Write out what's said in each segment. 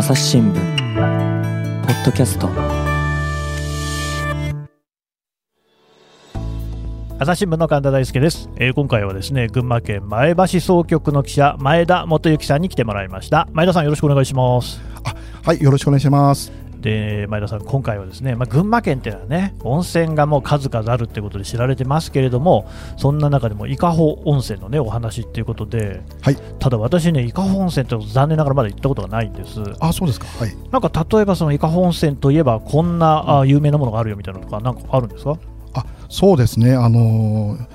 朝日新聞ポッドキャスト。朝日新聞の神田大輔です、えー今回はですね群馬県前橋総局の記者前田元幸さんに来てもらいました。前田さんよろしくお願いします。はい、よろしくお願いします。で前田さん今回はですね、まあ、群馬県っていうのはね温泉がもう数々あるってことで知られてますけれどもそんな中でも伊香保温泉のねお話っていうことで、はいただ私ね伊香保温泉って残念ながらまだ行ったことがないんですあ、そうですか。はい。なんか例えばその伊香保温泉といえばこんなあ有名なものがあるよみたいなのとかなんかあるんですか？あ、そうですね。あのー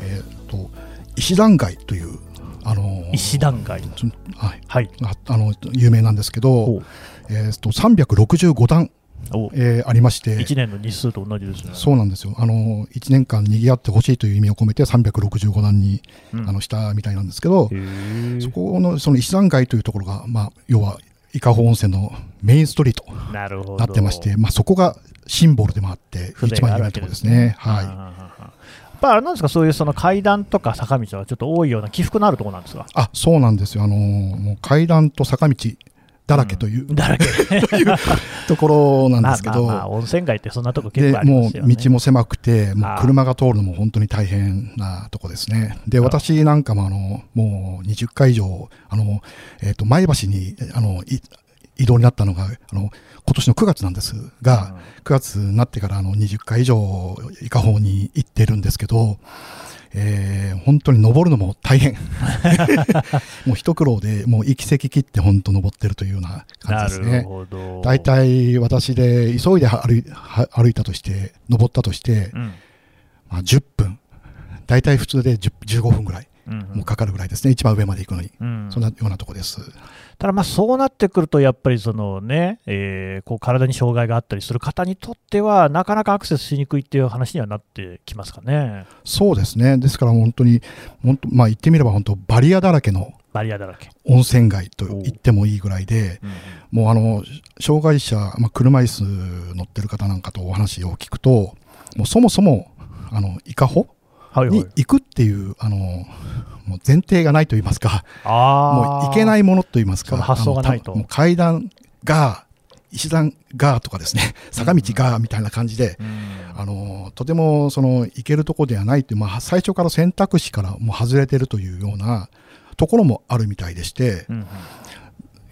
えっ、と石段街というあのー石段街はい。はいああの有名なんですけどお、えっ、と365段、おえーありまして。1年の日数と同じですねそうなんですよ。あのー、1年間賑わってほしいという意味を込めて365段に、うんあのしたみたいなんですけど、そこのその石段街というところが、まあ、要は伊香保温泉のメインストリートなるほどなってまして、まあ、そこがシンボルでもあって、一番有名なところですね。はい。やっぱあれなんですか、そういうその階段とか坂道はちょっと多いような起伏のあるところなんですか？あそうなんですよ、あのーもう階段と坂道だらけという、だらけ。ところなんまあですけど、まあまあ、温泉街ってそんなとこ結で構ありまもうすよね。道も狭くて、もう車が通るのも本当に大変なとこですね。で、私なんかもあのもう20回以上、あのえー、と前橋にあのい移動になったのがあの今年の9月なんですが、9月になってからあの20回以上、伊香保に行ってるんですけど、えー本当に登るのも大変。もう一苦労で、もう行き先切って本当登ってるというような感じですね。ほど。大体私で急いで歩いは歩いたとして、登ったとして、うん、まあ、10分、大体普通で10 15分ぐらい、うんもうかかるぐらいですね、一番上まで行くのに。うんそんなようなとこです。ただまあそうなってくると、やっぱりそのね、えーこう体に障害があったりする方にとっては、なかなかアクセスしにくいっていう話にはなってきますかね。そうですね。ですから本当に、本当まあ言ってみれば本当バリアだらけのバリアだらけ。温泉街と言ってもいいぐらいで、うんもうあの、障害者、まあ、車椅子乗ってる方なんかとお話を聞くと、もうそもそも、あの、伊香保はいはいに。行くっていう、あの、もう前提がないと言いますか、あもう行けないいものと言いますか、発想がないと。もう階段が、石段がとかですね、坂道がみたいな感じで、うん。あのとてもその行けるところではないという、まあ、最初から選択肢からもう外れてるというようなところもあるみたいでして、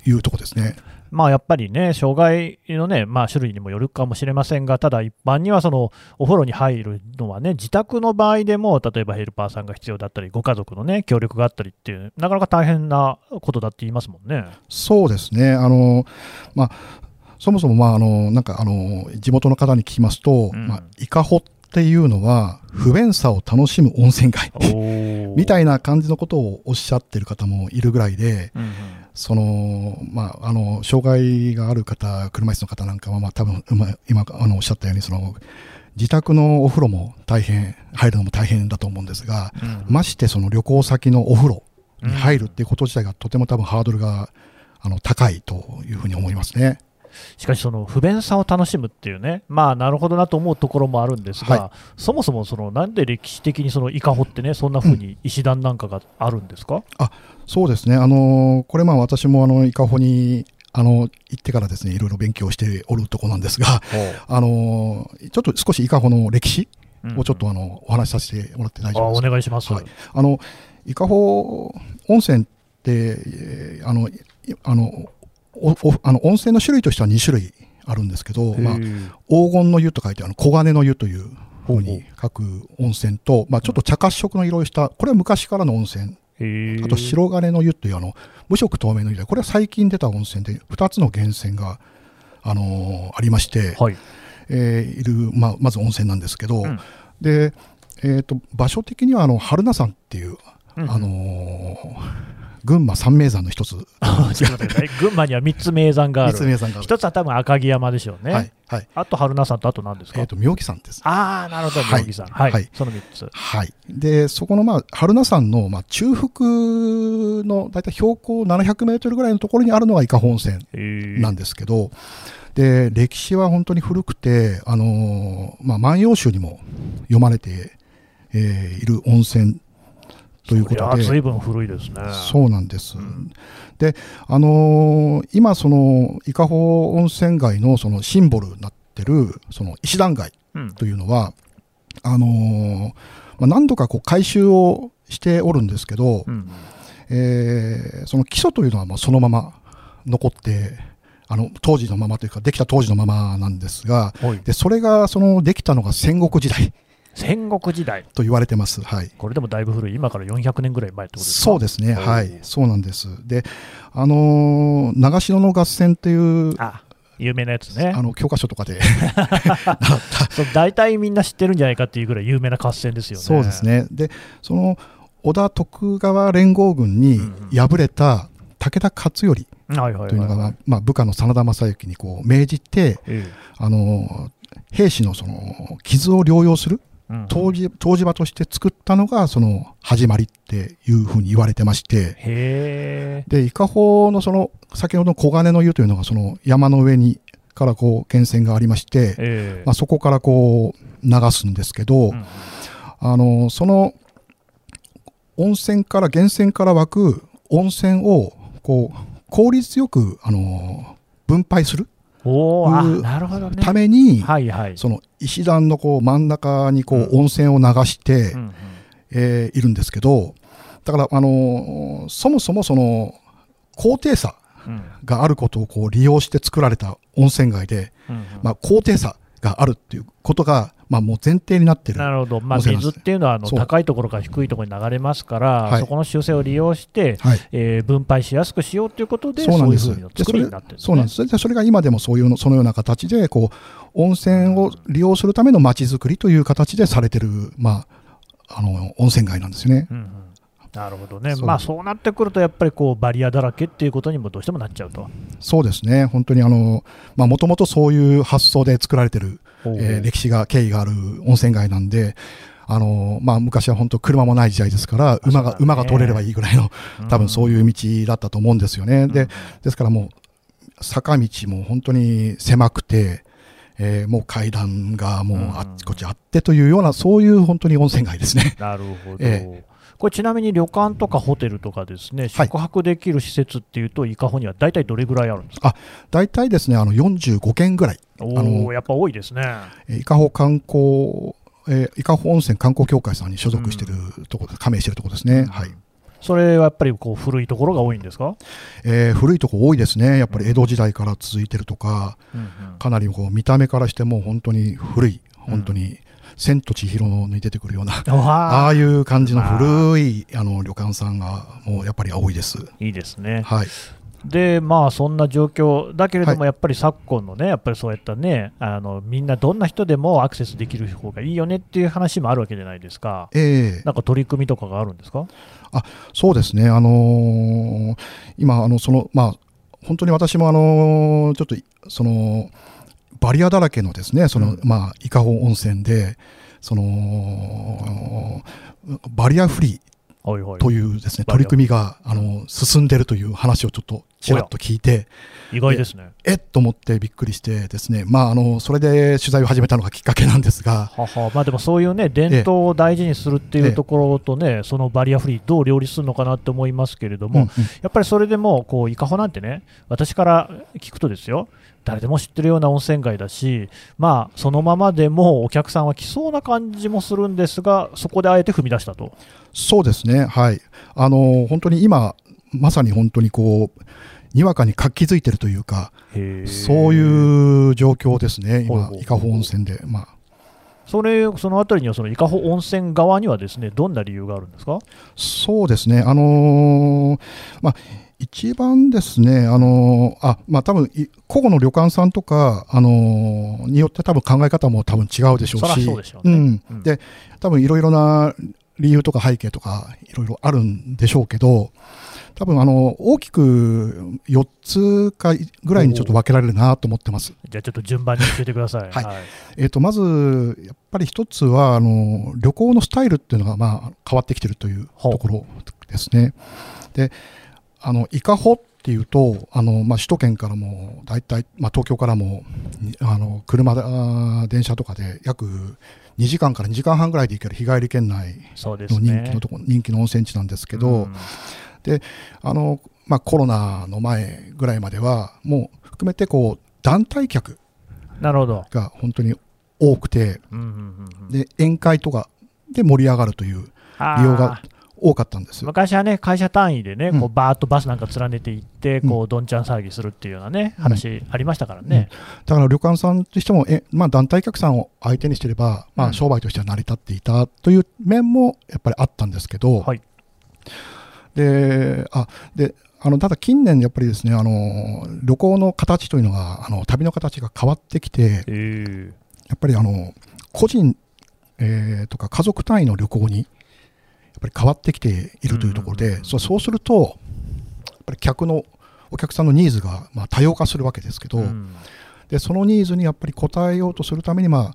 いうとこですね。まあ、やっぱりね、障害のね、まあ、種類にもよるかもしれませんが、ただ一般にはそのお風呂に入るのはね、自宅の場合でも、例えばヘルパーさんが必要だったり、ご家族のね、協力があったりっていう、なかなか大変なことだって言いますもんね。そうですね。あの、まあ、そもそも、まあ、あの、なんか、あの、地元の方に聞きますと、うんまあ、伊香保っていうのは、不便さを楽しむ温泉街。みたいいな感じのことをおっしゃってる方もいるぐらいで、うんうんその、まあ、あの、障害がある方、車椅子の方なんかは、まあ、多分、まあ今、あの、おっしゃったように、その、自宅のお風呂も大変、入るのも大変だと思うんですが、うんましてその旅行先のお風呂に入るっていうこと自体がとても多分ハードルが、あの、高いというふうに思いますね。しかし、その不便さを楽しむっていうね、まあ、なるほどなと思うところもあるんですが、はそもそもそのなんで歴史的にその伊香保ってね、そんな風に石段なんかがあるんですか、そうですね。あの、これまあ私もあの、伊香保に、あの、行ってからですね、いろいろ勉強しておるとこなんですが、あの、ちょっと少し伊香保の歴史をちょっとあの、お話しさせてもらって大あお丈夫です。か願いします。はい。あの、伊香保温泉って、えーあの、いあの、おおあの温泉の種類としては2種類あるんですけど、まあ、黄金の湯と書いてあの黄金の湯というふうほうに書く温泉と、まあ、ちょっと茶褐色の色をした、これは昔からの温泉、あと白金の湯というあの無色透明の湯で、これは最近出た温泉で2つの源泉が、あのーありまして、はい。えーいる、まあ、まず温泉なんですけど、うん。で、えー、と場所的にはあの榛名山っていう、うん。あのー群馬三名山の一つ、群馬には3つ名山があ三つる。名山がある。一つは多分赤城山でしょうね。はい、はい。あと春名山とあと何ですか、えっ、と、妙義山です。ああ、なるほど、はい妙義山。はい。はいその3つ。はい。で、そこの、まあ、榛名山の、まあ、中腹の、だいたい標高700メートルぐらいのところにあるのが伊香保温泉なんですけど、で、歴史は本当に古くて、あのーまあ、万葉集にも読まれて、えーいる温泉ということで。ずいぶん古いですね。そうなんです。うんで、あのー今、その伊香保温泉街のそのシンボルになってるその石段街うんというのは、あのーまあ、何度かこう改修をしておるんですけど、うんえーその基礎というのはまあそのまま残って、あの当時のままというか、できた当時のままなんですが、はいでそれがそのできたのが戦国時代戦国時代、と言われてます。はい。これでもだいぶ古い、今から400年ぐらい前ってことですか？そうですね、はい、そうなんです。で、あのー長篠の合戦っていう、あ有名なやつね。あ、の教科書とかで、大体みんな知ってるんじゃないかっていうぐらい有名な合戦ですよね。そうですね、で、その織田徳川連合軍に敗れた武田勝頼というのが、まはい。あまあ、部下の真田正幸にこう命じて、えあの兵士のその傷を療養する湯治湯治場として作ったのがその始まりっていうふうに言われてまして、で伊香保のその先ほどの黄金の湯というのがその山の上にからこう源泉がありまして、ええ。まあ、そこからこう流すんですけど、うん。あのその温泉から源泉から湧く温泉をこう効率よくあの分配するいうなるほどね。ために、はいはい。その石段のこう真ん中にこうう温泉を流して、うんうんえーいるんですけどだからあのそもそもその高低差うんがあることをこう利用して作られた温泉街で、うんうんまあ、高低差があるっていうことが、まあ、もう前提になってるなるほど、まあ、水っていうのはあの高いところから低いところに流れますから、はい。そこの修正を利用して、はい、えー分配しやすくしようということで、そうなんです。そうな作りになってるんですね。そうなんですそれでそれが今でもそういうのそのような形でこう温泉を利用するための街づくりという形でされてる、まあ、あの温泉街なんですよね。うんうん。なるほどね、そう。まあ、そうなってくると、やっぱりこうバリアだらけっていうことにもどうしてもなっちゃうと。そうですね。本当にあのもともとそういう発想で作られてるえー歴史が経緯がある温泉街なんで、あのまあ、昔は本当、車もない時代ですから、馬がね。馬が通れればいいぐらいの、多分そうういう道だったと思うんですよね。ん、でですからもう、坂道も本当に狭くて、えーもう階段がもうあっちこっちあってというような、そういう本当に温泉街ですね。なるほど、えこれ、ちなみに旅館とかホテルとかですね、宿泊できる施設っていうと、伊香保には大体どれぐらいあるんですか、大体ですね、あの45軒ぐらい、おあのお、やっぱ多いですね。えー伊香保観光、えー伊香保温泉観光協会さんに所属しているところ、加盟しているところですね。はい。それはやっぱりこう古いところが多いんですか、えー古いとこ多いですね、やっぱり江戸時代から続いてるとか、かなりこう見た目からしても本当に古い、本当に千と千尋に出てくるような、あ。ああいう感じの古いあの旅館さんがもうやっぱり多いです。いいですね。はい、で、まあ、そんな状況だけれども、はやっぱり昨今のね、やっぱりそういったね、あのみんなどんな人でもアクセスできる方がいいよねっていう話もあるわけじゃないですか。ええ。なんか取り組みとかがあるんですか？そうですね、あのー今あのその、まあ、本当に私も、あのーちょっとそのバリアだらけのですね、そのうん。まあ、伊香保温泉で、そのバリアフリーというですね取り組みがあの進んでるという話をちょっとちらっと聞いて、意外ですね。えっと思ってびっくりしてですね、まあ、あのそれで取材を始めたのがきっかけなんですが、まあ、でもそういうね伝統を大事にするっていええ。うところとね、そのバリアフリー、どう両立するのかなって思いますけれども、うんうん。やっぱりそれでもこう伊香保なんてね、私から聞くとですよ、誰でも知ってるような温泉街だし、まあ、そのままでもお客さんは来そうな感じもするんですが、そこであえて踏み出したと。そうですね、はい、あの本当に今、まさに本当にこう、にわかに活気づいてるというか、そうういう状況ですね、今伊香保温泉で。まあ。それそのあたりにはその伊香保温泉側にはですねどんな理由があるんですか？そうですね、あのーまあ、一番ですね、あのーあまあ多分い個々の旅館さんとか、あのーによって多分考え方も多分違うでしょうし、そうでしょうねんうんで多分いろいろな理由とか背景とかいろいろあるんでしょうけど、多分あの大きく4つかぐらいにちょっと分けられるなと思ってます。じゃあちょっと順番に教えてください。はいえー、とまず、やっぱり一つはあの旅行のスタイルっていうのが、まあ、変わってきてるというところですね。であの伊香保っていうとあの、まあ、首都圏からも大体、まあ、東京からもにあの車で電車とかで約2時間から2時間半ぐらいで行ける日帰り圏内そうですの人ね気のとこ、人気の温泉地なんですけど、うん。あのまあ、コロナの前ぐらいまでは、もう含めてこう団体客なるほど。が本当に多くて、で宴会とかで盛り上がるという利用が多かったんです。昔はね、会社単位でね、うん。こうバーッとバスなんか連ねて行って、うん。こうどんちゃん騒ぎするっていうようなね、うん。話ありましたからね。だから旅館さんとしても、えまあ、団体客さんを相手にしてれば、まあ、うん。商売としては成り立っていたという面もやっぱりあったんですけど、はい。であであのただ近年、やっぱりですねあの旅行の形というのがあの旅の形が変わってきて、えやっぱりあの個人、えーとか家族単位の旅行にぱり変わってきているというところで、そうそうすると、やっぱり客のお客さんのニーズがまあ多様化するわけですけど、うん。でそのニーズにやっぱり応えようとするために、まあ、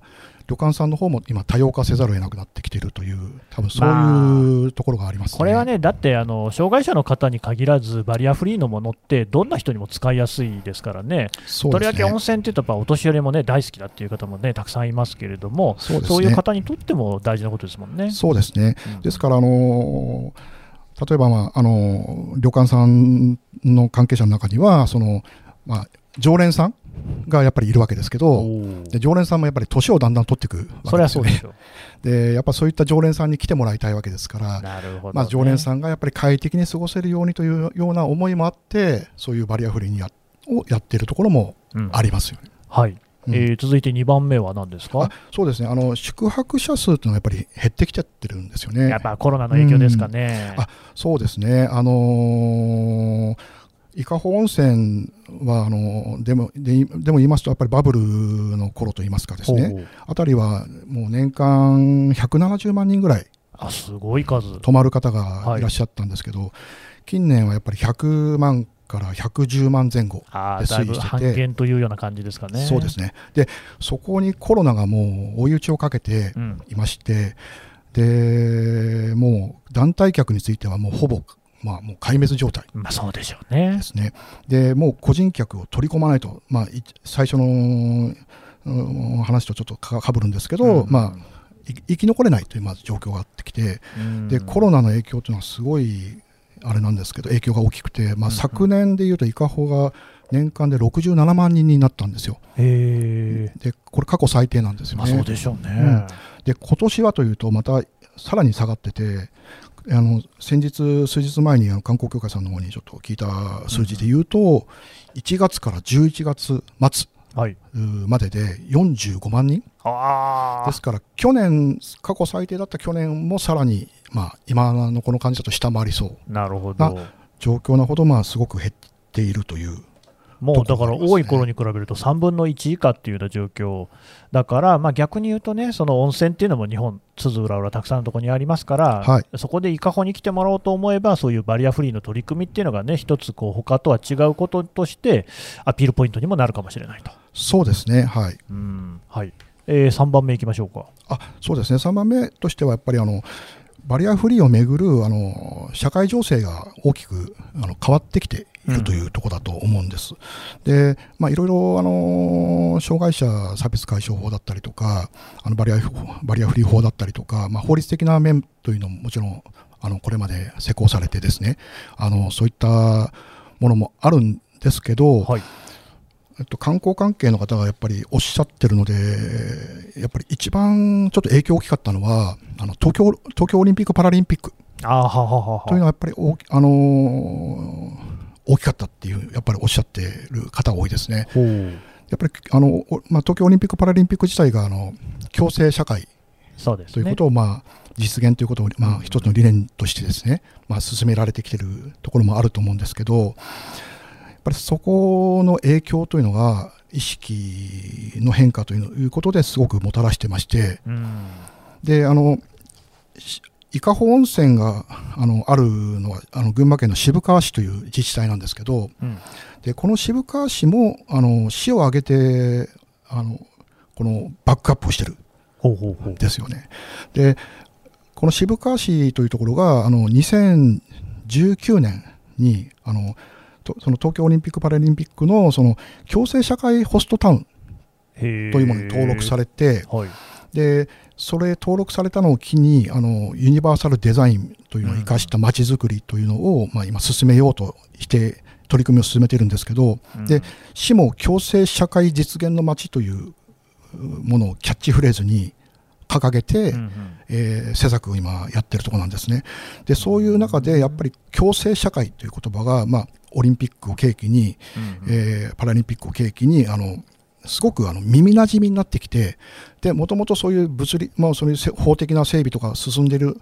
旅館さんの方も今、多様化せざるを得なくなってきているという、多分そういうところがあります、ね。これはね、だってあの障害者の方に限らず、バリアフリーのものって、どんな人にも使いやすいですからね、とりわけ温泉っていうと、お年寄りもね大好きだっていう方もねたくさんいますけれども、そうね。いう方にとっても大事なことですもんね。そうですね。うん。ですから、あの例えば、まああの旅館さんの関係者の中には、そのまあ、常連さんがやっぱりいるわけですけおど、ーで常連さんもやっぱり年をだんだん取っていくそれわけですよね。はそうで やっぱそういった常連さんに来てもらいたいわけですから、ね。まあ、常連さんがやっぱり快適に過ごせるようにというような思いもあって、そういうバリアフリーにやをやっているところもうんありますよね。はい、うんえー続いて2番目は何ですか？あそうですねあの宿泊者数というのはやっぱり減ってきちゃってるんですよね。やっぱコロナの影響ですかね。あそうですね、あのー伊香保温泉はあのでもででも言いますと、やっぱりバブルの頃といいますか、ですね。あたりはもう年間170万人ぐらいあすごい数。泊まる方がいらっしゃったんですけど、近年はやっぱり100万から110万前後、で推移してて。半減というような感じですかね。そうですね。でそこにコロナがもう追い打ちをかけてうん、いまして、でもう団体客についてはもうほぼ、まあ、もう壊滅状態。まあそうでしょうねで。すね。で、もう個人客を取り込まないと、まあ、い最初のうん話とちょっとかかぶるんですけど、うんまあ、い生き残れないというまず状況があってきて、うんで、コロナの影響というのはすごい、あれなんですけど、影響が大きくて、まあ、うん昨年でいうと、伊香保が年間で67万人になったんですよ。へで、これ過去最低なんですえ、まあよね。そうでしょうね。うんで今年はというと、またさらに下がってて、あの先日、数日前にあの観光協会さんの方にちょっと聞いた数字で言うと、1月から11月末までで45万人あですから、去年、過去最低だった去年もさらに、まあ、今のこの感じだと下回りそう、あ、なるほど。状況なほど、まあ、すごく減っているという。もうだから多い頃に比べると3分の1以下っていうような状況。だから、まあ、逆に言うとね、その温泉っていうのも日本、津々浦々たくさんのところにありますから、はい。そこで伊香保に来てもらおうと思えば、そういうバリアフリーの取り組みっていうのがね、一つこう他とは違うこととして、アピールポイントにもなるかもしれないと。そうですね、はい。うん。はい。えー、3番目いきましょうか。あそうですね、3番目としてはやっぱりあのバリアフリーをめぐるあの社会情勢が大きくあの変わってきているというところだと思うんです。で、まあ、いろいろあの障害者差別解消法だったりとか、あのバリアバリアフリー法だったりとか、まあ、法律的な面というのももちろんあのこれまで施行されてですね、あのそういったものもあるんですけど、はい、えっと、観光関係の方がやっぱりおっしゃってるので、やっぱり一番ちょっと影響大きかったのは、あの東京東京オリンピック・パラリンピックというのはやっぱり大き,、あのー大きかったっていう、やっぱりおっしゃってる方が多いですね。やっぱりあの、おまあ、東京オリンピック・パラリンピック自体があの共生社会そうですね。ということを、まあ、実現ということを、まあ、一つの理念としてですね、まあ、進められてきているところもあると思うんですけど、やっぱりそこの影響というのが、意識の変化ということですごくもたらしてまして、うんであのし伊香保温泉があのあるのはあの群馬県の渋川市という自治体なんですけど、うんでこの渋川市もあの市を挙げてあのこのバックアップをしてるほうほうほう。ですよね。で、この渋川市というところが、あの2019年にあのとその東京オリンピック・パラリンピックのその共生社会ホストタウンというものに登録されて、はい。でそれ登録されたのを機にあのユニバーサルデザインというのを生かしたまちづくりというのを、まあ、今進めようとして取り組みを進めているんですけど、うん。で市も共生社会実現の街というものをキャッチフレーズに掲げて、うんうん。えー施策を今やってるところなんですね。でそういう中でやっぱり共生社会という言葉が、まあ、オリンピックを契機に、うんうん。えーパラリンピックを契機にあのすごくあの耳なじみになってきてでもともとそういう物理、まあ、そういう法的な整備とか進んでる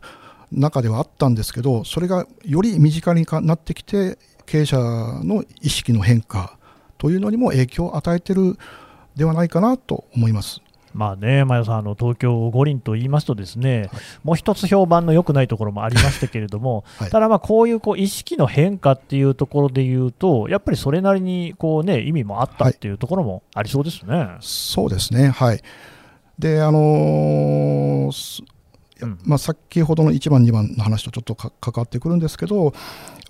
中ではあったんですけどそれがより身近になってきて経営者の意識の変化というのにも影響を与えてるではないかなと思います。まあね、前田さん、あの東京五輪と言いますと、ですね、もう一つ評判の良くないところもありましたけれども、はい。ただ、まあこういうこう意識の変化っていうところで言うと、やっぱりそれなりにこう、ね、意味もあったっていうところもありそうですね。そうですね、はい。で、あのーすうん。まあ、先ほどの1番、2番の話とちょっとか関わってくるんですけど、やっ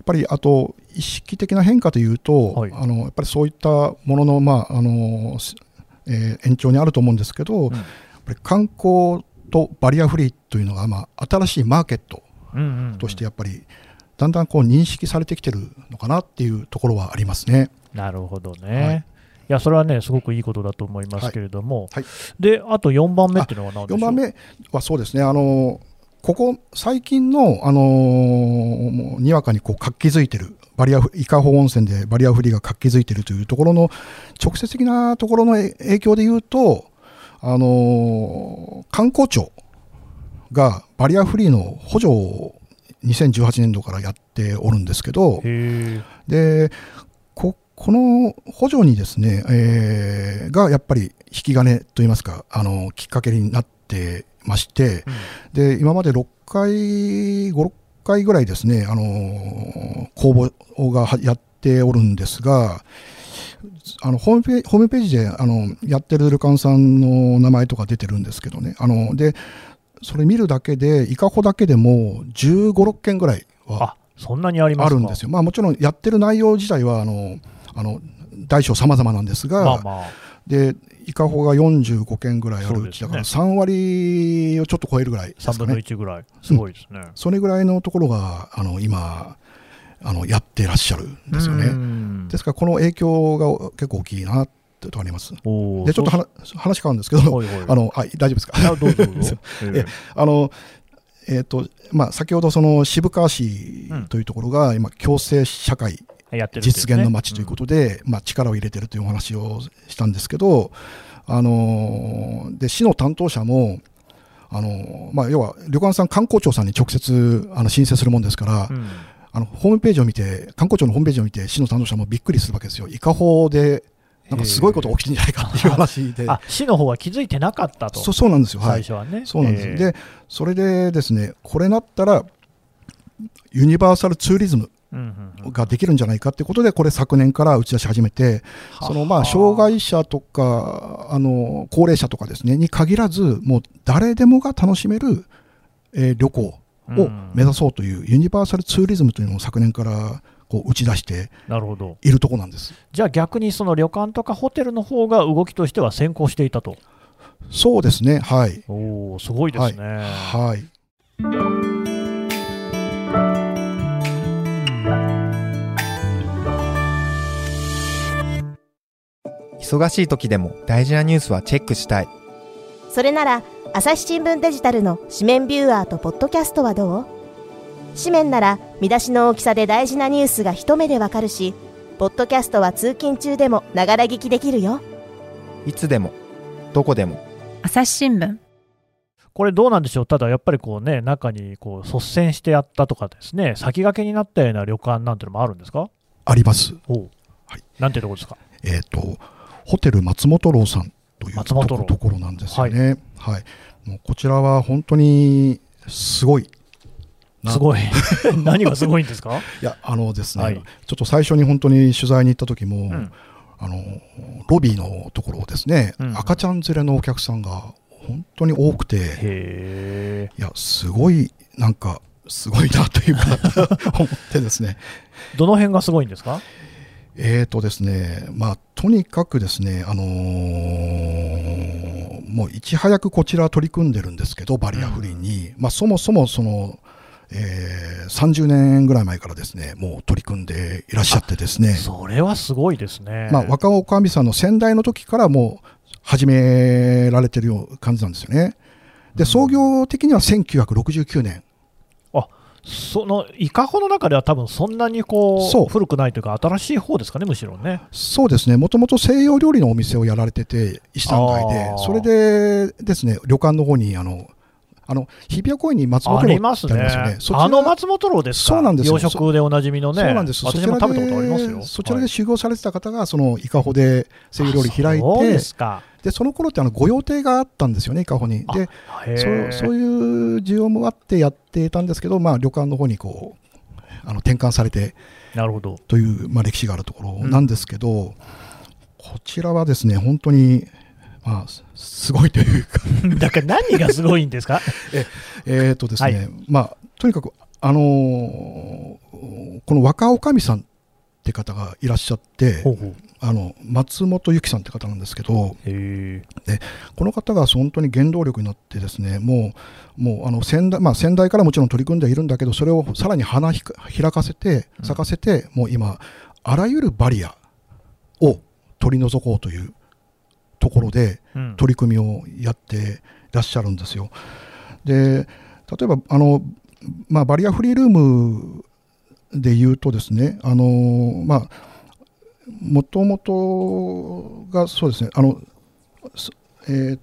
ぱりあと、意識的な変化というと、はい。あのやっぱりそういったものの、まああのすえー延長にあると思うんですけど、うん。観光とバリアフリーというのが、まあ、新しいマーケットとしてやっぱり、だんだんこう認識されてきてるのかなっていうところはありますね。なるほどね。はい。いやそれはね、すごくいいことだと思いますけれども、はい。であと4番目っていうのは何でしょう？4番目はそうですね、あのここ最近の、あのもうにわかにこう活気づいてる、バリアフ伊香保温泉でバリアフリーが活気づいてるというところの直接的なところのえ影響で言うと、あの観光庁がバリアフリーの補助を2018年度からやっておるんですけど、へでここの補助にですね、えーがやっぱり引き金といいますか、あのきっかけになってまして、で今まで6回、5、6回ぐらいですね、あの公募がはやっておるんですが、あのホームページホームページであのやってる旅館さんの名前とか出てるんですけどね、あのでそれ見るだけで、伊香保だけでも15、6件ぐらいはあそんなにありますか？あるんですよ。まあもちろんやってる内容自体はあのあの大小様々なんですが、まあまあ、で伊香保が45件ぐらいある。うちだからそ3割をちょっと超えるぐらいです3分のかね。1ぐらい、すごいですね。それぐらいのところがあの今あのやってらっしゃるんですようね。ん。ですからこの影響が結構大きいなってとこあります。でちょっと話話変わるんですけど、はいはい。あのはい大丈夫ですか？えあのえーとまあ、先ほどその渋川市というところが今共生社会やってるね。実現の街ということで、まあ、力を入れてるというお話をしたんですけど、あのーで市の担当者も、あのーまあ、要は旅館さん、観光庁さんに直接あの申請するもんですから、うん。あのホームページを見て、観光庁のホームページを見て、市の担当者もびっくりするわけですよ、伊香保でなんかすごいことが起きてるんじゃないかっていう話で、あ市の方は気づいてなかったと、そうそうなんですよ、はい、最初はね。そうなんです、ええでそれでですね、これなったら、ユニバーサルツーリズムうんうんうんができるんじゃないかってことで、これ、昨年から打ち出し始めて、そのまあ障害者とかあの高齢者とかですねに限らず、もう誰でもが楽しめる、えー旅行を目指そうというユニバーサルツーリズムというのを昨年からこう打ち出して。いるところなんです。じゃあ逆にその旅館とかホテルの方が動きとしては先行していたと。そうですね、はい。おお、すごいですね。はい。忙しい時でも大事なニュースはチェックしたい。それなら朝日新聞デジタルの紙面ビューアーとポッドキャストはどう？紙面なら見出しの大きさで大事なニュースが一目でわかるしポッドキャストは通勤中でもながら聞きできるよ。いつでも、どこでも。朝日新聞。これどうなんでしょう、ただやっぱりこうね、中にこう率先してやったとかですね、先駆けになったような旅館なんてのもあるんですか？あります。おう。はい。なんてとこですか？えっ、と、ホテル松本楼さんというところなんですよね。はい。もうこちらは本当にすごい。なすごい。何がすごいんですか？いや、あのですね、はいちょっと最初に本当に取材に行った時も、んあの、ロビーのところをですね、うん赤ちゃん連れのお客さんが本当に多くて。いや、すごい、なんか、すごいなというか、思ってですね。どの辺がすごいんですか？えーとですね、まあ、とにかくですね、あのーもういち早くこちら取り組んでるんですけど、バリアフリーに、まあ、そもそもその、えー、30年ぐらい前からですね、もう取り組んでいらっしゃってですね、それはすごいですね。まあ、若尾神さんの先代の時からもう始められてるような感じなんですよね。で、創業的には1969年。その伊香保の中では多分そんなにこそう。う古くないというか新しい方ですかねむしろね。そうですね、もともと西洋料理のお店をやられてて、石段街で。それでですね、旅館の方に、あの、あの日比谷公園に松本あ楼ってありますよね。あの松本楼ですか？そうなんですよ。洋食でおなじみのね。そうなんです。私も食べたことありますよ。そちらではい。修行されてた方が、その伊香保で西洋料理開いあそうでて、すかでその頃ってあの御用邸があったんですよね、伊香保に。で、へそそういう需要もあってやっていたんですけど、まあ、旅館の方にこうあの転換されてなるほど。という、まあ、歴史があるところなんですけど、こちらはですね、本当に、まあ、すすごいというか、だから何がすごいんですか？えーとですね、はい。まあ、とにかく、あのーこの若女将さんって方がいらっしゃって、あの松本由紀さんって方なんですけど、へこの方が本当に原動力になってですね、もう、もうあの先代、まあ、先代からもちろん取り組んでいるんだけど、それをさらに花開かせて、咲かせて、もう今、あらゆるバリアを取り除こうというところで、取り組みをやってらっしゃるんですよ。で、例えば、あの、まあ、バリアフリールームで言うとですね、あの、まあ、もともとがそうですね、あの、すえーっ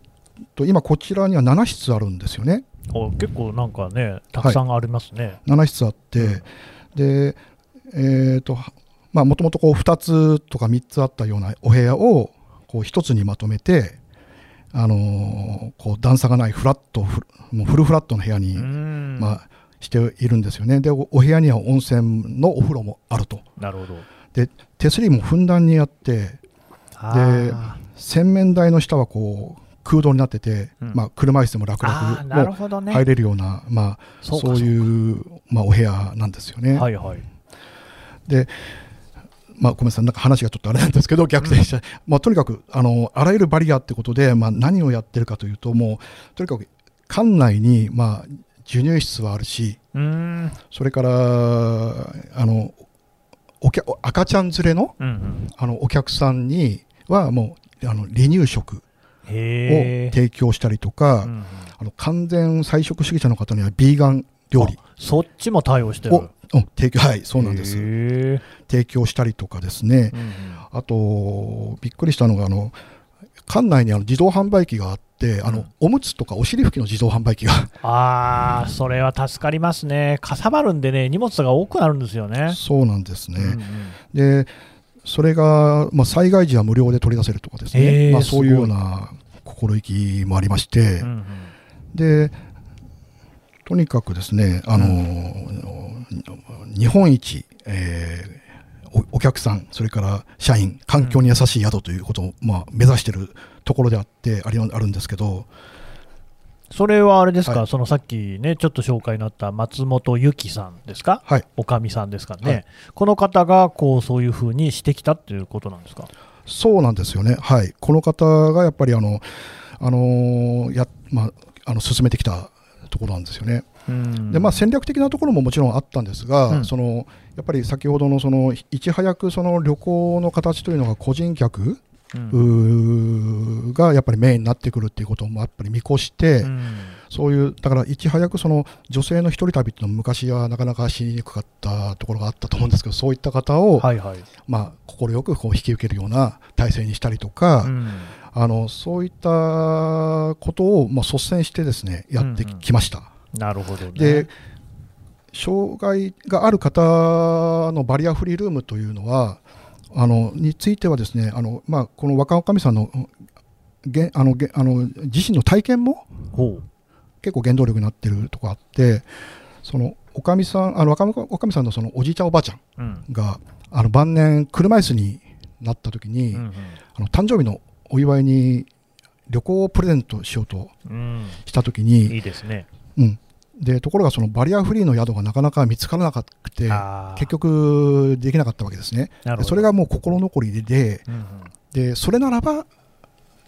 と、今こちらには7室あるんですよね。お結構なんかねたくさんありますね、7室あって、で、えーっと、まあ、もともとこう2つとか3つあったようなお部屋を、こう1つにまとめて、あのーこう段差がないフラット、フルもうフルフラットの部屋に、うん。まあ、しているんですよね。で、おお部屋には温泉のお風呂もあると。なるほど。で、手すりもふんだんにあって、あ洗面台の下はこう空洞になってて、うん。まあ、車椅子でも楽々ほどね。入れるような、まあ、そういうまあ、お部屋なんですよね。はいはい。まあ、ごめんなさい、なんか話がちょっとあれなんですけど、逆転しちゃう、まあ、とにかくあのあらゆるバリアってことで、まあ、何をやってるかというと、もうとにかく館内に、まあ、授乳室はあるし、それからあのお客赤ちゃん連れのうんうん。あのお客さんにはもうあの離乳食を提供したりとか、うんうん。あの完全菜食主義者の方にはビーガン料理。そっちも対応してる。提供はいそうなんです。提供したりとかですね。うんうん。あとびっくりしたのがあの館内にあの自動販売機があってあの、うん。おむつとかお尻拭きの自動販売機が。ああそれは助かりますね。かさばるんでね荷物が多くなるんですよね。そうなんですね、うんうん。でそれが、まあ、災害時は無料で取り出せるとかですへね、ーまあ、そういうような心意気もありまして、うんうん。でとにかくですね、あの日本一、えーおお客さん、それから社員、環境に優しい宿ということを、まあ、目指しているところであってありあるんですけど、それはあれですか、はい。そのさっきね、ちょっと紹介になった松本由紀さんですか、はい、おかみさんですかね、はい。この方がこうそういうふうにしてきたっていうことなんですか？そうなんですよね、はい、この方がやっぱりあの、あのやまあ、あの進めてきたところなんですよね。うん。でまあ、戦略的なところももちろんあったんですが、うん。そのやっぱり先ほどのそのいち早くその旅行の形というのが個人客がやっぱりメインになってくるっていうこともやっぱり見越して、うんそういうだからいち早くその女性の一人旅っていうのは昔はなかなかしにくかったところがあったと思うんですけどそういった方を、はいはい。まあ快くこう引き受けるような体制にしたりとか、うんあのそういったことをまあ率先してですねやってき,、うんうんました。なるほどね。で障害がある方のバリアフリールームというのはあのについてはですねあの、まあ、この若女将さんのげあのげあの自身の体験も結構原動力になってるとこあってそのおかみさんあの若女将さんのそのおじいちゃんおばあちゃんうん。があの晩年車椅子になった時に、うんあの誕生日のお祝いに旅行をプレゼントしようとうんうん。した時に、いいですね。うん、でところがそのバリアフリーの宿がなかなか見つからなくて結局できなかったわけですね。それがもう心残りでうんうん。でそれならば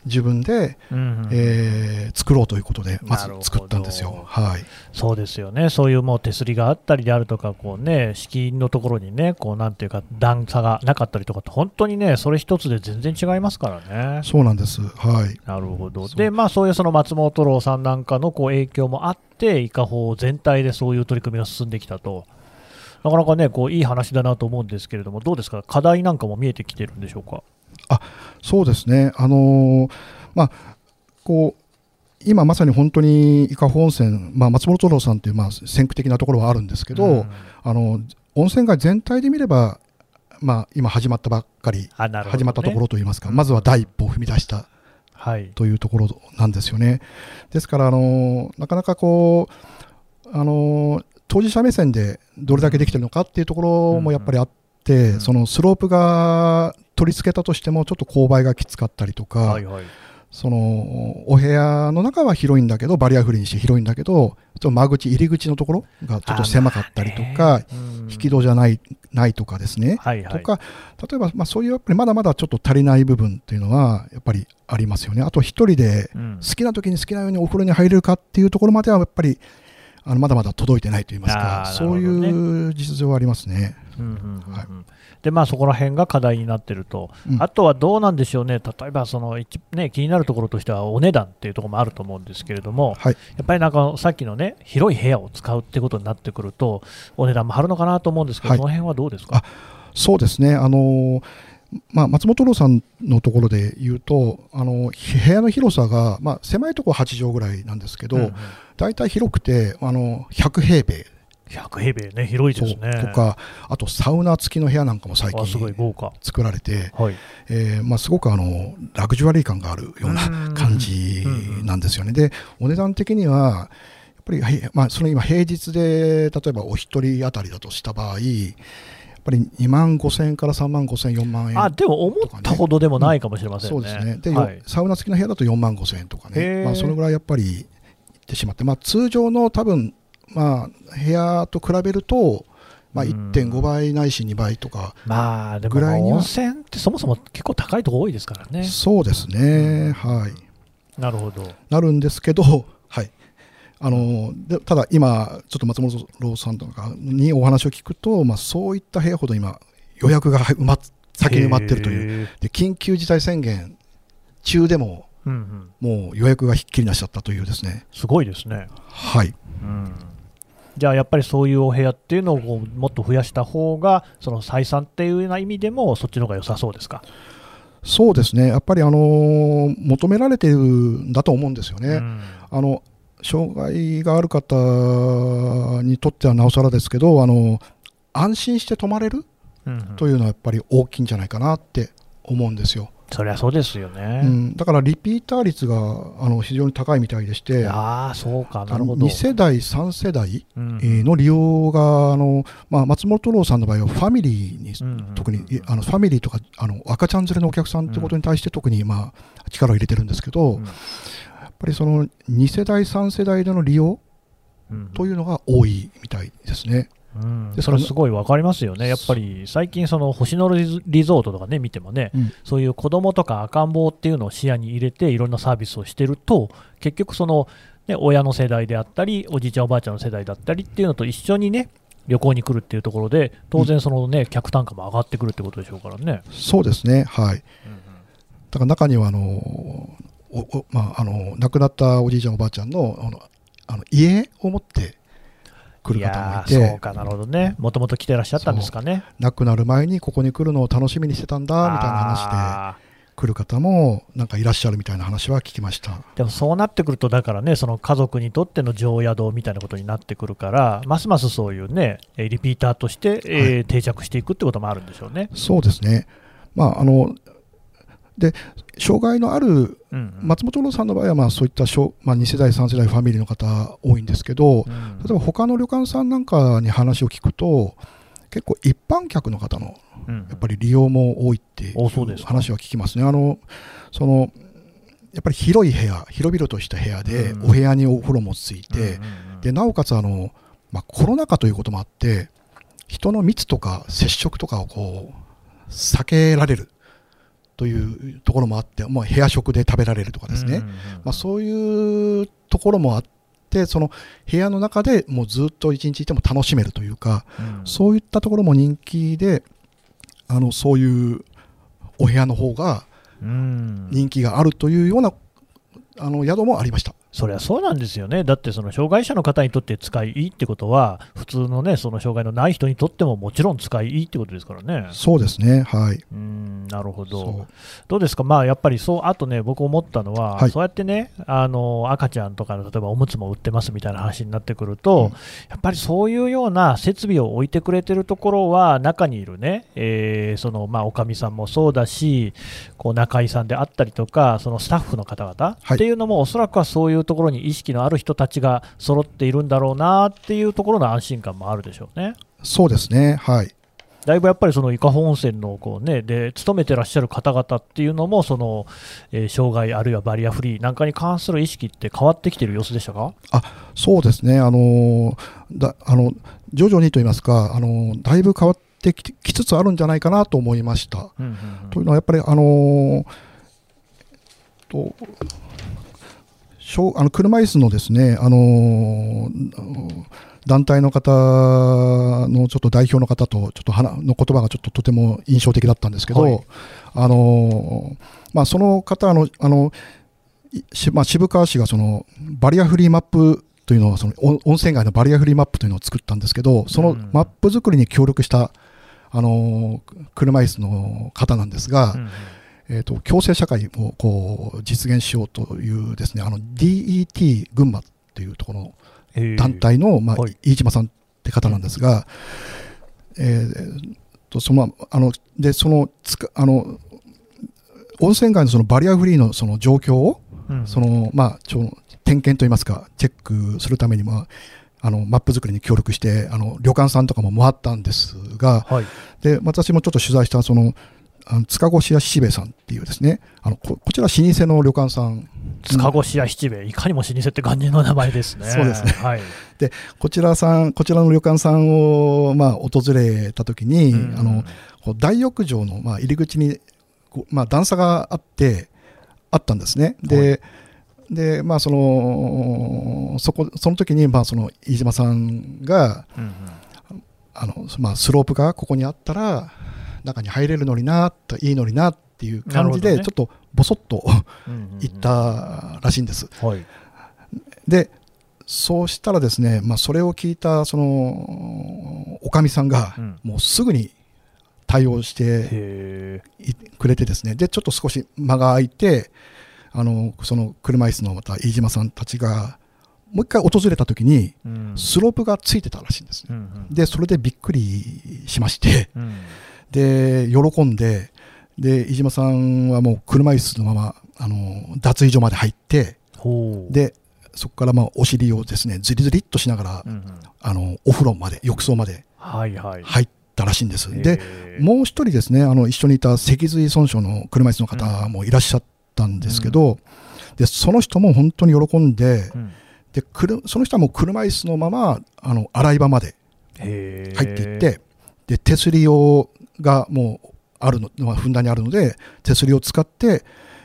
自分で、うんうんえー作ろうということで、まず作ったんですよ。はい。そうですよね、そういうもう手すりがあったりであるとか、こうね、敷居のところにね、こうなんていうか、段差がなかったりとかって、本当にね、それ一つで全然違いますからね。そうなんです。はい。なるほど。そうで、まあ、そういうその松本郎さんなんかのこう影響もあって、伊香保全体でそういう取り組みが進んできたと。なかなかね、こういい話だなと思うんですけれども、どうですか、課題なんかも見えてきてるんでしょうか？そうですね。あのーまあ、こう、今まさに本当に伊香保温泉、まあ、松本郎さんっていう、まあ、先駆的なところはあるんですけど、うんあの、温泉街全体で見れば、まあ、今始まったばっかり、ね始まったところといいますか、うんまずは第一歩を踏み出したはい。というところなんですよね。ですから、あのなかなかこう、あの当事者目線でどれだけできてるのかっていうところもやっぱりあって、うんそのスロープが取り付けたとしても、ちょっと勾配がきつかったりとか、はいはい。そのお部屋の中は広いんだけど、バリアフリーにして広いんだけど、ちょっと間口、入り口のところがちょっと狭かったりとか、引き戸じゃないないとかですね。はいはい。とか、例えば、まあ、そういうやっぱりまだまだちょっと足りない部分っていうのは、やっぱりありますよね。あと、一人でうん好きな時に好きなようにお風呂に入れるかっていうところまでは、やっぱり、あのまだまだ届いてないと言いますあか、ーそういう実情はありますね。でまあ、そこら辺が課題になってると、うんあとはどうなんでしょうね、例えばその、一ね、気になるところとしては、お値段っていうところもあると思うんですけれども、はい。やっぱりなんかさっきのね、広い部屋を使うってことになってくると、お値段も張るのかなと思うんですけど、はいその辺はどうですか。そうですね。あのまあ、松本郎さんのところで言うと、あの部屋の広さが、まあ、狭いところは8畳ぐらいなんですけど、うんうん大体広くてあの100平米100平米ね、広いですね。とか、あとサウナ付きの部屋なんかも最あすごい近豪華。作られて、はい、えーまあ、すごくあのラグジュアリー感があるよううんな感じなんですよね。で、お値段的には、やっぱり、はいまあ、その今、平日で例えばお一人当たりだとした場合、ぱり2万5千円から3万5千円、4万円あでも思ったほどでもないかもしれませんね。そうですね。で、はいサウナ付きの部屋だと4万5千円とかね。まあ、そのぐらいやっぱり行ってしまって、まあ、通常の多分、まあ、部屋と比べると、まあ、うん1.5倍ないし2倍とか、まあでもぐらいには温泉ってそもそも結構高いとこ多いですからね。そうですね。はい。なるほど。なるんですけど、はい。あのでただ今、ちょっと松本郎さんとかにお話を聞くと、まあ、そういった部屋ほど今、予約が埋まっ先に埋まってるという、う。で緊急事態宣言中でも、うんうん、もう予約がひっきりなしちゃったというですね、すごいですね。はい、うんじゃあやっぱりそういうお部屋っていうのをもっと増やした方が、その採算っていうような意味でも、そっちの方が良さそうですか？そうですね、やっぱり、あの求められているんだと思うんですよね。うんあの障害がある方にとってはなおさらですけど、あの安心して泊まれるうんうんというのはやっぱり大きいんじゃないかなって思うんですよ。そりゃそうですよね。うん、だからリピーター率があの非常に高いみたいでして、ああ、そうか、なるほど。2世代、3世代の利用があの、まあ、松本郎さんの場合はファミリーに、特にいあのファミリーとかあの赤ちゃん連れのお客さんということに対して特に、まあ、力を入れてるんですけど、うんぱりその2世代、3世代での利用うんというのが多いみたいですね。うん。それすごい分かりますよね、やっぱり最近、その星野リゾートとかね、見てもね、うん。そういう子供とか赤ん坊っていうのを視野に入れて、いろんなサービスをしてると、結局、その、ね、親の世代であったり、おじいちゃん、おばあちゃんの世代だったりっていうのと一緒にね、旅行に来るっていうところで、当然、そのね、客単価も上がってくるってことでしょうからね。そうですね、はい。だから中にはあのおおまあ、あの亡くなったおじいちゃん、おばあちゃんのあのあの家を持って来るい方もいやーそうて、か、なるほどね、もともと来てらっしゃったんですかね。亡くなる前にここに来るのを楽しみにしてたんだみたいな話であ来る方もなんかいらっしゃるみたいな話は聞きました。ーでもそうなってくると、だからね、その家族にとっての常宿みたいなことになってくるから、ますますそういうね、えーリピーターとして、えー定着していくってこともあるんでしょうね。そうですね。まああので障害のある松本郎さんの場合はまあそういった小、まあ、2世代、3世代ファミリーの方多いんですけど、うん。例えば他の旅館さんなんかに話を聞くと結構一般客の方のうん。やっぱり利用も多いっていう話は聞きますね。あのそのやっぱり広い部屋、広々とした部屋で、うんお部屋にお風呂もついて、でなおかつあの、まあ、コロナ禍ということもあって、人の密とか接触とかをこう避けられるというところもあって、もう部屋食で食べられるとかですね、まあ、そういうところもあって、その部屋の中でもうずっと一日いても楽しめるというか、うん。そういったところも人気で、あのそういうお部屋の方がうん。人気があるというようなあの宿もありました。そりゃそうなんですよね、だってその障害者の方にとって使いいいってことは、普通のね、その障害のない人にとってももちろん使いいいってことですからね。そうですね、はい。うんなるほど。どうですか、まあ、やっぱりそう、あとね、僕思ったのは、はい。そうやってねあの、赤ちゃんとかの例えばおむつも売ってますみたいな話になってくると、うん。やっぱりそういうような設備を置いてくれてるところは、中にいるね、えーそのまあ、おかみさんもそうだし、こう中居さんであったりとか、そのスタッフの方々、はい。っていうのも、おそらくはそういうところに意識のある人たちが揃っているんだろうなっていうところの安心感もあるでしょうね。そうですね、はい。だいぶやっぱりその伊香保温泉のこう、ね、で勤めてらっしゃる方々っていうのもその、えー障害あるいはバリアフリーなんかに関する意識って変わってきてる様子でしたか、そうですね、あのだあの徐々にといいますか、あのだいぶ変わってききつつあるんじゃないかなと思いました。うんうんというのはやっぱり、あのと小あの車椅子のですね、あの団体の方のちょっと代表の方とちょっと話の言葉がちょっととても印象的だったんですけど、はい。あのまあ、その方のあのまあ、渋川市がそのバリアフリーマップというのはその温温泉街のバリアフリーマップというのを作ったんですけどそのうん。マップ作りに協力した、あの車椅子の方なんですが、うんうんえー、と共生社会をこう実現しようというですねあの DET 群馬というところのえー。団体の、まあはい。飯島さんって方なんですが、えーとそのあのでそのつかあの温泉街のそのバリアフリーのその状況をうん。その、まあ、ちょ点検といいますか、チェックするためにも、あのマップ作りに協力して、あの旅館さんとかも回ったんですが、はい。で私もちょっと取材したそのあの塚越屋七兵衛さんっていうですね、あのここちら老舗の旅館さん、塚越や七兵衛。いかにも老舗って感じの名前ですね。そうですね。はい。こちらさん、こちらの旅館さんを、まあ、訪れたときに、うん。あの大浴場の、まあ、入り口にまあ、段差があって、あったんですね。で、でまあ、そのそこその時にまあその飯島さんがうんうん。あの、まあ、スロープがここにあったら中に入れるのになといいのになっていう感じで、ね。ちょっとぼそっとうんうんうん。言ったらしいんです。はい。でそうしたらですね、まあ、それを聞いたそのおかみさんがうん。もうすぐに対応してくれてですね。でちょっと少し間が空いてあのその車椅子のまた飯島さんたちがもう一回訪れた時にスロープがついてたらしいんですね。うんうん。でそれでびっくりしまして。うんで喜んでで飯島さんはもう車椅子のままあの脱衣所まで入ってでそこからまあお尻をですねずりずりっとしながら、うんうん。あのお風呂まで浴槽まで入ったらしいんです。でもう一人ですねあの一緒にいた脊髄損傷の車椅子の方もいらっしゃったんですけど、でその人も本当に喜んでうん。でその人はもう車椅子のままあの洗い場まで入っていって、で手すりをがもうあるの、まあ、ふんだんにあるので手すりを使って、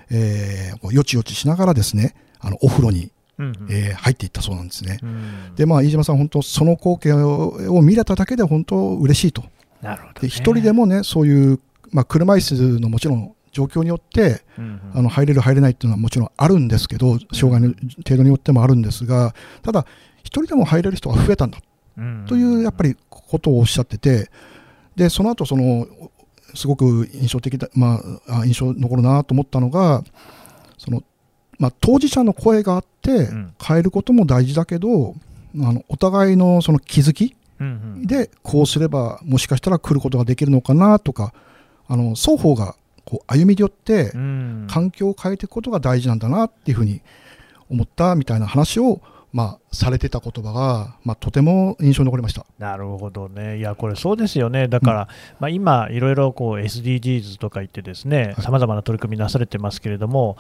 えーよちよちしながらですねあのお風呂に、うんうん。えー入っていったそうなんですね。うん。でまあ飯島さん本当その光景をを見れただけで本当嬉しいと。なるほどね。で一人でもねそういう、まあ、車椅子のもちろん状況によってうんうん。あの入れる入れないっていうのはもちろんあるんですけど障害の程度によってもあるんですがただ一人でも入れる人が増えたんだうん。というやっぱりことをおっしゃっててでその後そのすごく印象的だ、まあ、あ印象に残るなと思ったのがその、まあ、当事者の声があってん。変えることも大事だけどあのお互いのその気づきうんうん。でこうすればもしかしたら来ることができるのかなとかあの双方がこう歩みによってうん。環境を変えていくことが大事なんだなっていうふうに思ったみたいな話を、まあ、されてた言葉が、まあ、とても印象に残りました。なるほどね、いや、これそうですよね、だから、まあ、今、いろいろこう SDGs とか言って、ですねはい。さまざまな取り組みなされてますけれども、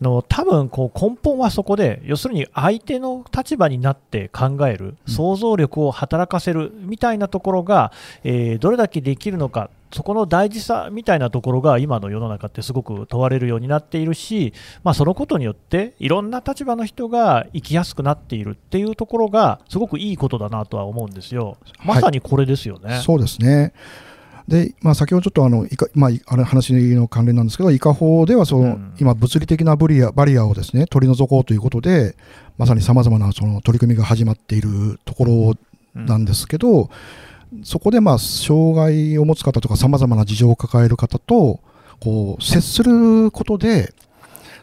の多分こう根本はそこで、要するに相手の立場になって考える、うん。想像力を働かせるみたいなところが、えーどれだけできるのか、そこの大事さみたいなところが今の世の中ってすごく問われるようになっているし、まあ、そのことによっていろんな立場の人が生きやすくなっているっていうところがすごくいいことだなとは思うんですよ。まさにこれですよね。そうですね。で、まあ、先ほどちょっとあの、いかまあ、あれ話の関連なんですけど、イカ法ではその、うん今、物理的なバリアバリアをですね取り除こうということで、まさにさまざまなその取り組みが始まっているところなんですけど、そこでまあ障害を持つ方とか、さまざまな事情を抱える方とこう接することで、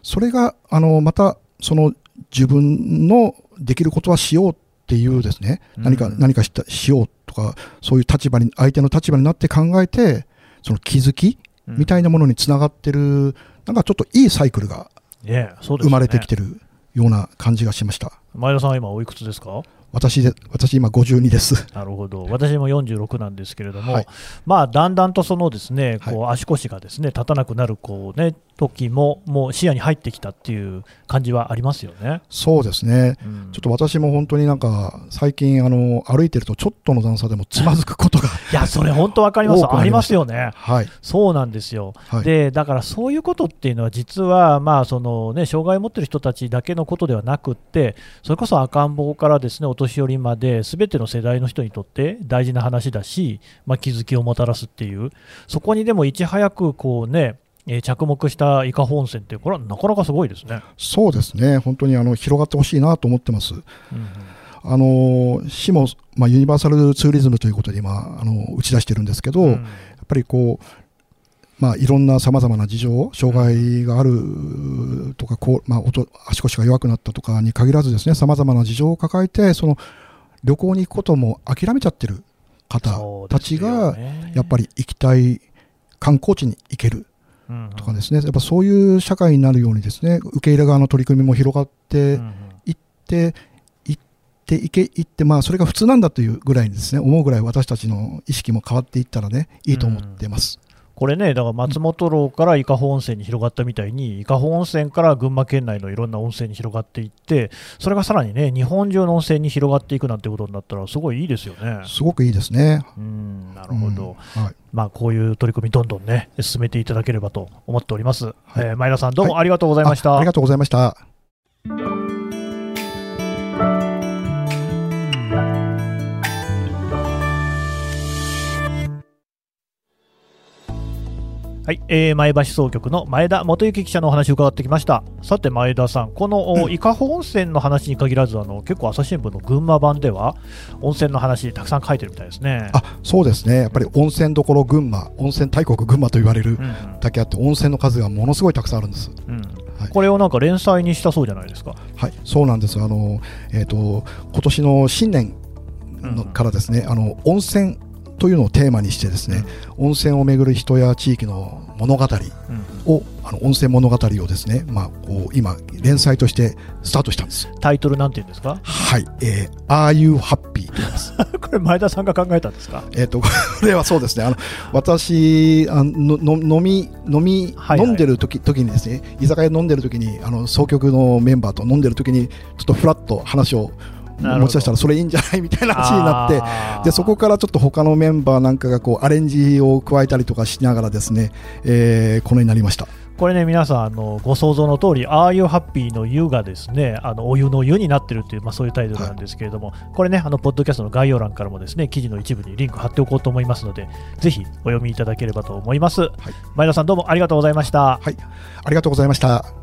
それがあのまたその自分のできることはしようっていうですね、何かうん。何かしたしようとか、そういう立場に、相手の立場になって考えて、その気づきみたいいなものにつながってる、なんかちょっといいサイクルが生まれてきてるような感じがしました。前田さんは今おいくつですか？私で、私今52です。なるほど私も46なんですけれども、はいまあ、だんだんとそのですねはいこう足腰がですね立たなくなるこう、ね、時ももう視野に入ってきたっていう感じはありますよね。そうですね。うんちょっと私も本当になんか、最近あの、歩いてるとちょっとの段差でもつまずくことが、いや、それ本当わかります。ありますよね。はい。そうなんですよ。はい。で、だからそういうことっていうのは、実は、まあ、そのね、障害を持ってる人たちだけのことではなくって、それこそ赤ん坊からですね、お年寄りまで、すべての世代の人にとって大事な話だし、まあ、気づきをもたらすっていう、そこにでもいち早く、こうね、えー着目した伊香保温泉って、これはなかなかすごいですね。そうですね。本当にあの、広がってほしいなと思ってます。うんあの、市も、まあ、ユニバーサルツーリズムということで今、あの、打ち出してるんですけど、うんやっぱりこう、まあ、いろんなさまざまな事情、障害があるとか、こうまあ、音足腰が弱くなったとかに限らずですね、さまざまな事情を抱えて、その旅行に行くことも諦めちゃってる方たちが、やっぱり、り行きたい観光地に行けるとかですね、やっぱそういう社会になるようにですね、受け入れ側の取り組みも広がってうんうん。行って、て、行け、行って、まあ、それが普通なんだというぐらいにですね、思うぐらい私たちの意識も変わっていったらね、いいと思ってます。これね、だから松本楼から伊香保温泉に広がったみたいに、伊香保温泉から群馬県内のいろんな温泉に広がっていって、それがさらにね、日本中の温泉に広がっていくなんてことになったら、すごいいいですよね。すごくいいですね。うん、なるほど。うんはい。まあ、こういう取り組み、どんどんね、進めていただければと思っております。はいえー前田さん、どうもありがとうございました。あありがとうございました。はい、えー前橋総局の前田元幸記者のお話を伺ってきました。さて、前田さん、この、お伊香保温泉の話に限らず、あの結構、朝日新聞の群馬版では、温泉の話、たくさん書いてるみたいですね。あ、そうですね。やっぱり温泉どころ群馬、温泉大国群馬と言われるうんだけあって、温泉の数がものすごいたくさんあるんです。うんうんはいこれをなんか連載にしたそうじゃないですか。はい、そうなんです。あの、えっ、と、今年の新年のうんからですね、あの、温泉というのをテーマにしてですね、温泉をめぐる人や地域の物語うんを、あの温泉物語をですね、まあ、こう今、連載としてスタートしたんです。タイトルなんて言うんですか？はい、えー、Are You Happy? と言います。これ、前田さんが考えたんですか？えっと、これはそうですね、あの、私、あのの飲み、飲み、はいはい飲んでる時、時にですね、居酒屋で飲んでる時に、あの、総局のメンバーと飲んでる時に、ちょっとフラッと話を持ち出したら、それいいんじゃない？みたいな話になって、でそこからちょっと他のメンバーなんかがこうアレンジを加えたりとかしながらですね、えーこのようになりました。これね、皆さん、あのご想像の通り、ああいうハッピーの湯がですね、あのお湯の湯になってるっていう、まあ、そういうタイトルなんですけれども、これね、あのポッドキャストの概要欄からもですね、記事の一部にリンク貼っておこうと思いますので、ぜひお読みいただければと思います。前田さん、どうもありがとうございました。はい、ありがとうございました。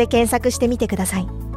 で検索してみてください。